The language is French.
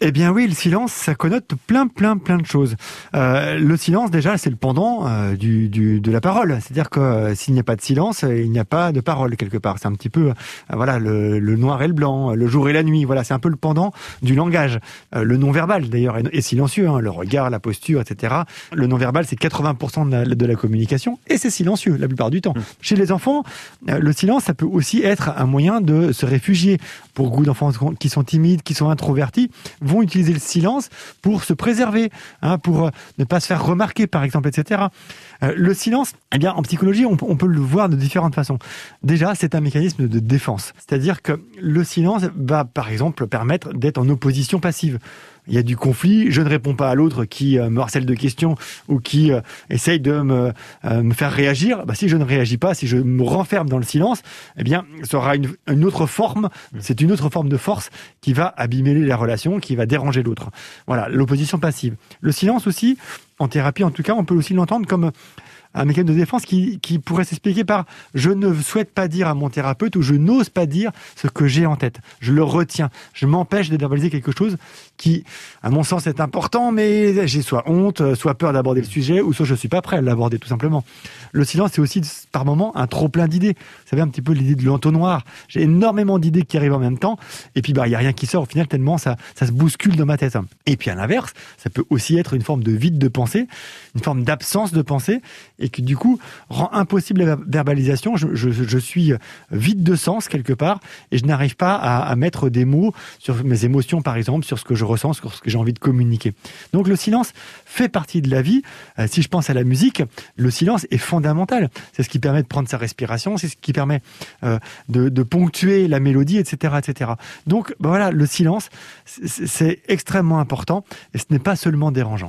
Eh bien oui, le silence, ça connote plein, plein, plein de choses. Euh, le silence, déjà, c'est le pendant euh, du, du, de la parole. C'est-à-dire que euh, s'il n'y a pas de silence, il n'y a pas de parole quelque part. C'est un petit peu, voilà, le, le, noir et le blanc, le jour et la nuit. Voilà, c'est un peu le pendant du langage. le non-verbal, d'ailleurs, est, silencieux. Hein, le regard, la posture, etc. Le non-verbal, c'est 80% de la, de la, communication et c'est silencieux la plupart du temps. Mmh. Chez les enfants, le silence, ça peut aussi être un moyen de se réfugier. Pour beaucoup d'enfants qui sont timides, qui sont introvertis, vont utiliser le silence pour se préserver, hein, pour euh, ne pas se faire remarquer, par exemple, etc. Euh, le silence, eh bien, en psychologie, on, on, peut le voir de différentes façons. Déjà, c'est un mécanisme de défense, c'est-à-dire que le silence va, par exemple, permettre d'être en opposition passive il y a du conflit, je ne réponds pas à l'autre qui euh, me harcèle de questions ou qui euh, essaye de me, euh, me faire réagir. Bah, si je ne réagis pas, si je me renferme dans le silence, eh bien, ça aura une, une autre forme. C'est une autre forme de force qui va abîmer la relation, qui va déranger l'autre. Voilà, l'opposition passive. Le silence aussi, en thérapie en tout cas, on peut aussi l'entendre comme un mécanisme de défense qui, pourrait s'expliquer par je ne souhaite pas dire à mon thérapeute ou je n'ose pas dire ce que j'ai en tête. Je le retiens. Je m'empêche de verbaliser quelque chose qui, à mon sens, est important, mais j'ai soit honte, soit peur d'aborder le sujet, ou soit je suis pas prêt à l'aborder tout simplement. Le silence, c'est aussi par moment un trop plein d'idées. Vous savez un petit peu l'idée de l'entonnoir. J'ai énormément d'idées qui arrivent en même temps, et puis bah il y a rien qui sort au final tellement ça ça se bouscule dans ma tête. Et puis à l'inverse, ça peut aussi être une forme de vide de une forme d'absence de pensée, et qui du coup rend impossible la verbalisation. Je, suis vide de sens quelque part, et je n'arrive pas à, mettre des mots sur mes émotions par exemple, sur ce que je ressens, sur ce que j'ai envie de communiquer. Donc le silence fait partie de la vie. Euh, si je pense à la musique, le silence est fondamental. C'est ce qui permet de prendre sa respiration, c'est ce qui permet euh, de, de, ponctuer la mélodie, etc., etc. Donc ben voilà, le silence, c'est extrêmement important et ce n'est pas seulement dérangeant.